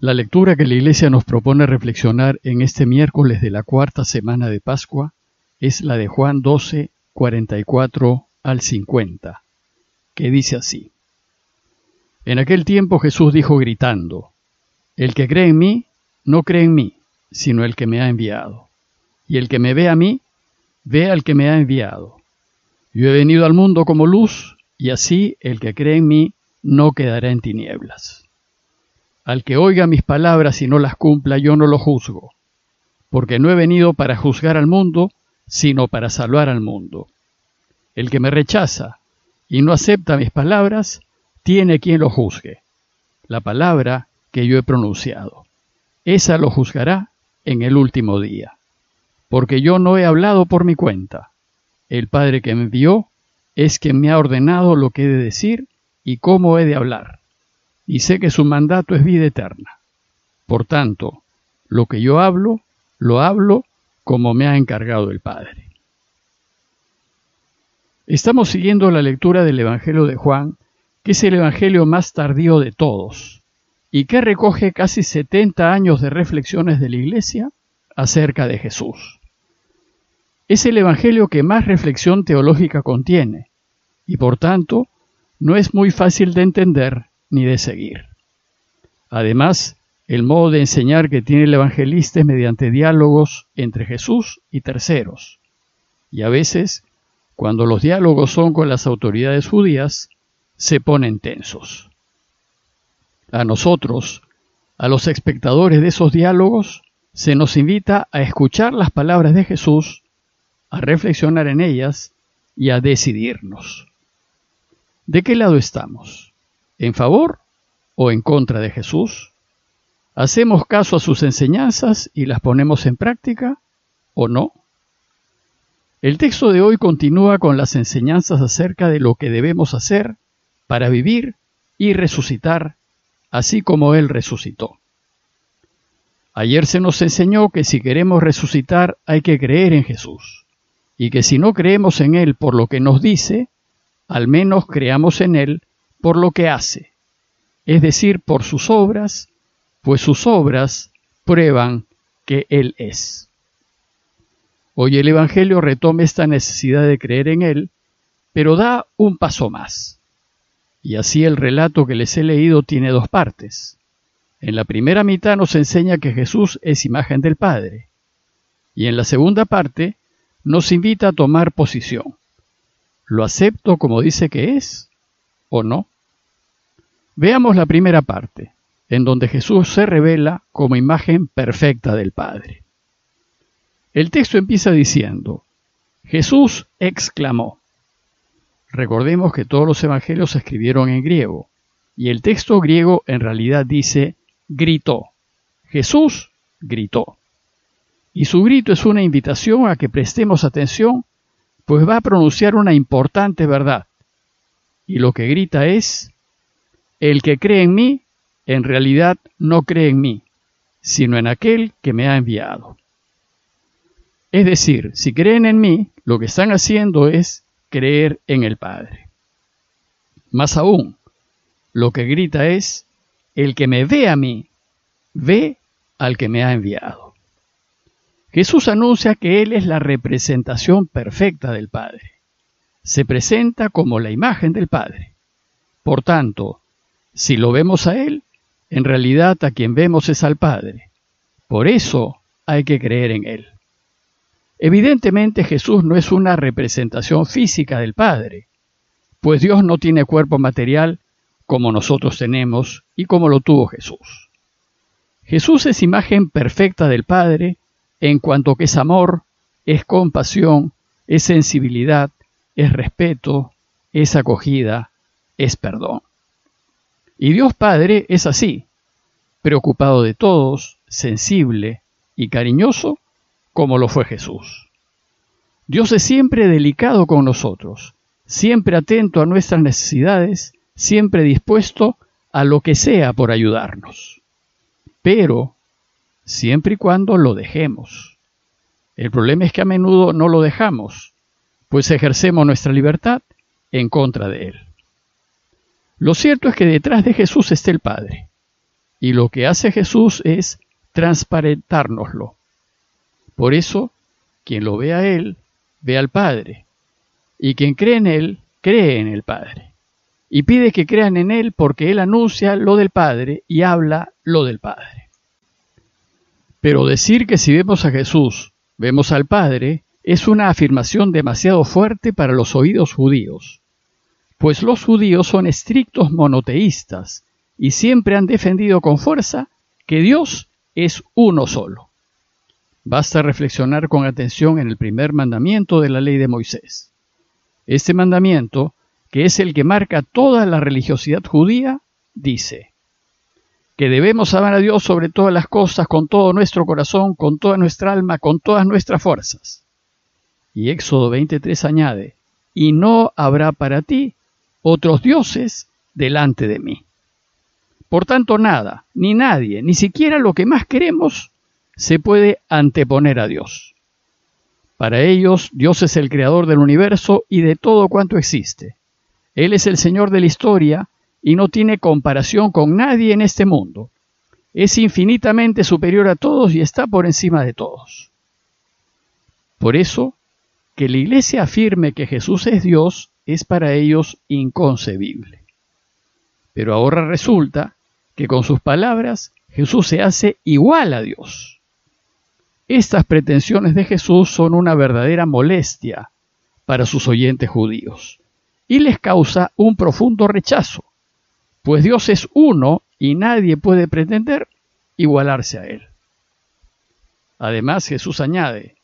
La lectura que la Iglesia nos propone reflexionar en este miércoles de la cuarta semana de Pascua es la de Juan 12, 44 al 50, que dice así. En aquel tiempo Jesús dijo gritando, El que cree en mí, no cree en mí, sino el que me ha enviado. Y el que me ve a mí, ve al que me ha enviado. Yo he venido al mundo como luz, y así el que cree en mí no quedará en tinieblas. Al que oiga mis palabras y no las cumpla, yo no lo juzgo, porque no he venido para juzgar al mundo, sino para salvar al mundo. El que me rechaza y no acepta mis palabras, tiene quien lo juzgue. La palabra que yo he pronunciado. Esa lo juzgará en el último día. Porque yo no he hablado por mi cuenta. El Padre que me envió es quien me ha ordenado lo que he de decir y cómo he de hablar y sé que su mandato es vida eterna. Por tanto, lo que yo hablo, lo hablo como me ha encargado el Padre. Estamos siguiendo la lectura del Evangelio de Juan, que es el Evangelio más tardío de todos, y que recoge casi 70 años de reflexiones de la Iglesia acerca de Jesús. Es el Evangelio que más reflexión teológica contiene, y por tanto no es muy fácil de entender ni de seguir. Además, el modo de enseñar que tiene el evangelista es mediante diálogos entre Jesús y terceros. Y a veces, cuando los diálogos son con las autoridades judías, se ponen tensos. A nosotros, a los espectadores de esos diálogos, se nos invita a escuchar las palabras de Jesús, a reflexionar en ellas y a decidirnos. ¿De qué lado estamos? En favor o en contra de Jesús? ¿Hacemos caso a sus enseñanzas y las ponemos en práctica o no? El texto de hoy continúa con las enseñanzas acerca de lo que debemos hacer para vivir y resucitar, así como Él resucitó. Ayer se nos enseñó que si queremos resucitar hay que creer en Jesús, y que si no creemos en Él por lo que nos dice, al menos creamos en Él por lo que hace, es decir, por sus obras, pues sus obras prueban que Él es. Hoy el Evangelio retoma esta necesidad de creer en Él, pero da un paso más. Y así el relato que les he leído tiene dos partes. En la primera mitad nos enseña que Jesús es imagen del Padre, y en la segunda parte nos invita a tomar posición. ¿Lo acepto como dice que es o no? Veamos la primera parte, en donde Jesús se revela como imagen perfecta del Padre. El texto empieza diciendo, Jesús exclamó. Recordemos que todos los evangelios se escribieron en griego, y el texto griego en realidad dice gritó. Jesús gritó. Y su grito es una invitación a que prestemos atención, pues va a pronunciar una importante verdad. Y lo que grita es, el que cree en mí, en realidad no cree en mí, sino en aquel que me ha enviado. Es decir, si creen en mí, lo que están haciendo es creer en el Padre. Más aún, lo que grita es, el que me ve a mí, ve al que me ha enviado. Jesús anuncia que Él es la representación perfecta del Padre. Se presenta como la imagen del Padre. Por tanto, si lo vemos a Él, en realidad a quien vemos es al Padre. Por eso hay que creer en Él. Evidentemente Jesús no es una representación física del Padre, pues Dios no tiene cuerpo material como nosotros tenemos y como lo tuvo Jesús. Jesús es imagen perfecta del Padre en cuanto que es amor, es compasión, es sensibilidad, es respeto, es acogida, es perdón. Y Dios Padre es así, preocupado de todos, sensible y cariñoso, como lo fue Jesús. Dios es siempre delicado con nosotros, siempre atento a nuestras necesidades, siempre dispuesto a lo que sea por ayudarnos. Pero, siempre y cuando lo dejemos. El problema es que a menudo no lo dejamos, pues ejercemos nuestra libertad en contra de Él. Lo cierto es que detrás de Jesús está el Padre, Y lo que hace Jesús es transparentárnoslo. Por eso, quien lo ve a Él, ve al Padre. Y quien cree en Él, cree en el Padre. Y pide que crean en Él porque Él anuncia lo del Padre y habla lo del Padre. Pero decir que si vemos a Jesús, vemos al Padre, es una afirmación demasiado fuerte para los oídos judíos, pues los judíos son estrictos monoteístas y siempre han defendido con fuerza que Dios es uno solo. Basta reflexionar con atención en el primer mandamiento de la ley de Moisés. Este mandamiento, que es el que marca toda la religiosidad judía, dice que debemos amar a Dios sobre todas las cosas, con todo nuestro corazón, con toda nuestra alma, con todas nuestras fuerzas. Y Éxodo 23 añade, y no habrá para ti otros dioses delante de mí. Por tanto, nada, ni nadie, ni siquiera lo que más queremos, se puede anteponer a Dios. Para ellos, Dios es el creador del universo y de todo cuanto existe. Él es el Señor de la historia y no tiene comparación con nadie en este mundo. Es infinitamente superior a todos y está por encima de todos. Por eso, que la Iglesia afirme que Jesús es Dios es para ellos inconcebible. Pero ahora resulta que con sus palabras Jesús se hace igual a Dios. Estas pretensiones de Jesús son una verdadera molestia para sus oyentes judíos y les causa un profundo rechazo, pues Dios es uno y nadie puede pretender igualarse a Él. Además Jesús añade,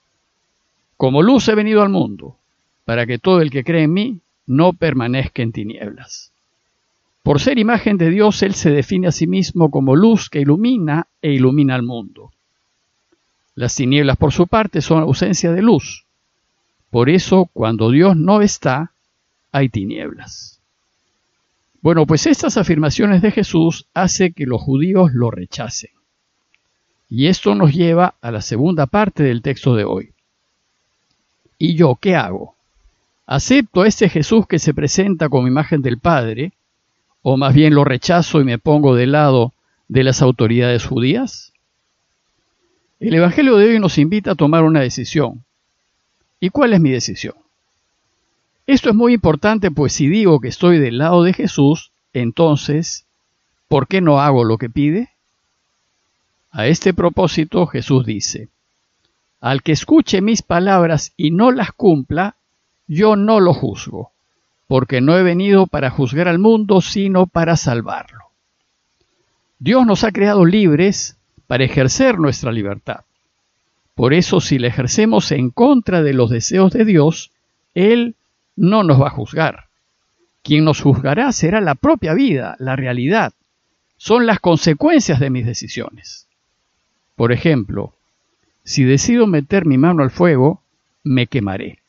como luz he venido al mundo, para que todo el que cree en mí no permanezca en tinieblas. Por ser imagen de Dios, Él se define a sí mismo como luz que ilumina e ilumina al mundo. Las tinieblas, por su parte, son ausencia de luz. Por eso, cuando Dios no está, hay tinieblas. Bueno, pues estas afirmaciones de Jesús hace que los judíos lo rechacen. Y esto nos lleva a la segunda parte del texto de hoy. ¿Y yo qué hago? ¿Acepto a este Jesús que se presenta como imagen del Padre ¿O más bien lo rechazo y me pongo del lado de las autoridades judías? El Evangelio de hoy nos invita a tomar una decisión. ¿Y cuál es mi decisión? Esto es muy importante, pues si digo que estoy del lado de Jesús, entonces, ¿por qué no hago lo que pide? A este propósito Jesús dice, Al que escuche mis palabras y no las cumpla, yo no lo juzgo porque no he venido para juzgar al mundo, sino para salvarlo. Dios nos ha creado libres para ejercer nuestra libertad. Por eso si la ejercemos en contra de los deseos de Dios, Él no nos va a juzgar. Quien nos juzgará será la propia vida, la realidad. Son las consecuencias de mis decisiones. Por ejemplo, si decido meter mi mano al fuego, me quemaré.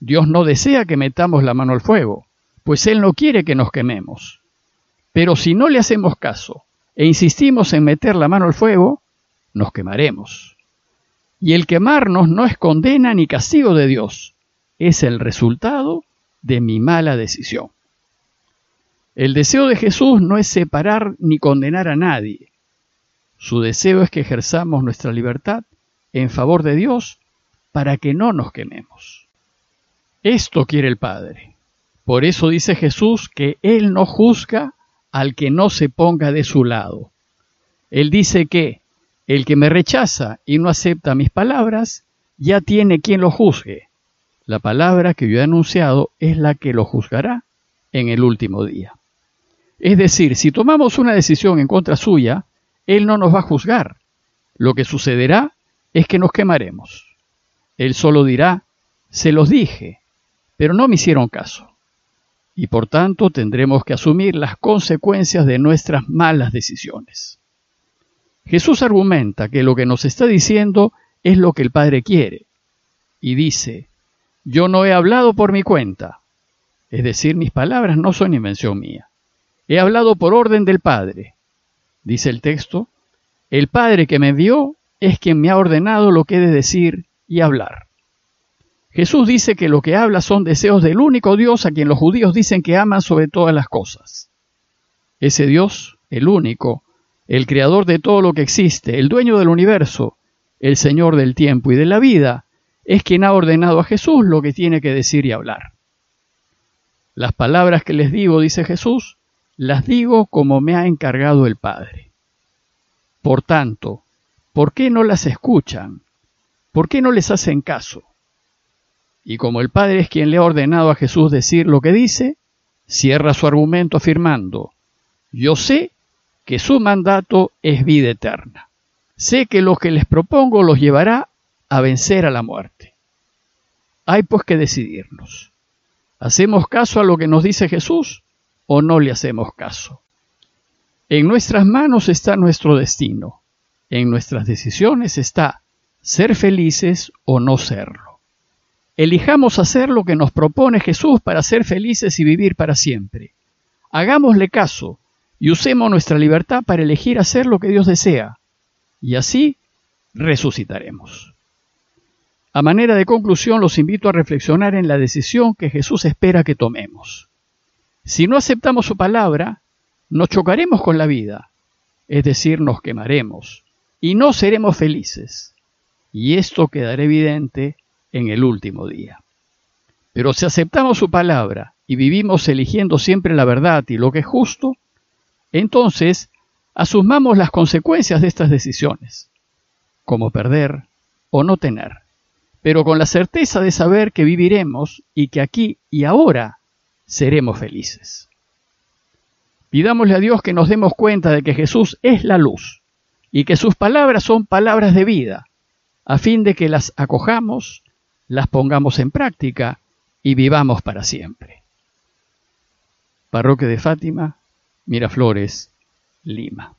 Dios no desea que metamos la mano al fuego, pues Él no quiere que nos quememos. Pero si no le hacemos caso e insistimos en meter la mano al fuego, nos quemaremos. Y el quemarnos no es condena ni castigo de Dios, es el resultado de mi mala decisión. El deseo de Jesús no es separar ni condenar a nadie. Su deseo es que ejerzamos nuestra libertad en favor de Dios para que no nos quememos. Esto quiere el Padre. Por eso dice Jesús que Él no juzga al que no se ponga de su lado. Él dice que el que me rechaza y no acepta mis palabras, ya tiene quien lo juzgue. La palabra que yo he anunciado es la que lo juzgará en el último día. Es decir, si tomamos una decisión en contra suya, Él no nos va a juzgar. Lo que sucederá es que nos quemaremos. Él solo dirá, se los dije, pero no me hicieron caso. Y por tanto tendremos que asumir las consecuencias de nuestras malas decisiones. Jesús argumenta que lo que nos está diciendo es lo que el Padre quiere. Y dice, yo no he hablado por mi cuenta. Es decir, mis palabras no son invención mía. He hablado por orden del Padre. Dice el texto, el Padre que me envió es quien me ha ordenado lo que he de decir y hablar. Jesús dice que lo que habla son deseos del único Dios a quien los judíos dicen que aman sobre todas las cosas. Ese Dios, el único, el creador de todo lo que existe, el dueño del universo, el Señor del tiempo y de la vida, es quien ha ordenado a Jesús lo que tiene que decir y hablar. Las palabras que les digo, dice Jesús, las digo como me ha encargado el Padre. Por tanto, ¿por qué no las escuchan? ¿Por qué no les hacen caso? Y como el Padre es quien le ha ordenado a Jesús decir lo que dice, cierra su argumento afirmando, yo sé que su mandato es vida eterna. Sé que lo que les propongo los llevará a vencer a la muerte. Hay pues que decidirnos. ¿Hacemos caso a lo que nos dice Jesús o no le hacemos caso? En nuestras manos está nuestro destino. En nuestras decisiones está ser felices o no serlo. Elijamos hacer lo que nos propone Jesús para ser felices y vivir para siempre. Hagámosle caso y usemos nuestra libertad para elegir hacer lo que Dios desea, y así resucitaremos. A manera de conclusión, los invito a reflexionar en la decisión que Jesús espera que tomemos. Si no aceptamos su palabra, nos chocaremos con la vida, es decir, nos quemaremos, y no seremos felices. Y esto quedará evidente en el último día. Pero si aceptamos su palabra y vivimos eligiendo siempre la verdad y lo que es justo, entonces asumamos las consecuencias de estas decisiones, como perder o no tener, pero con la certeza de saber que viviremos y que aquí y ahora seremos felices. Pidámosle a Dios que nos demos cuenta de que Jesús es la luz y que sus palabras son palabras de vida, a fin de que las acojamos, las pongamos en práctica y vivamos para siempre. Parroquia de Fátima, Miraflores, Lima.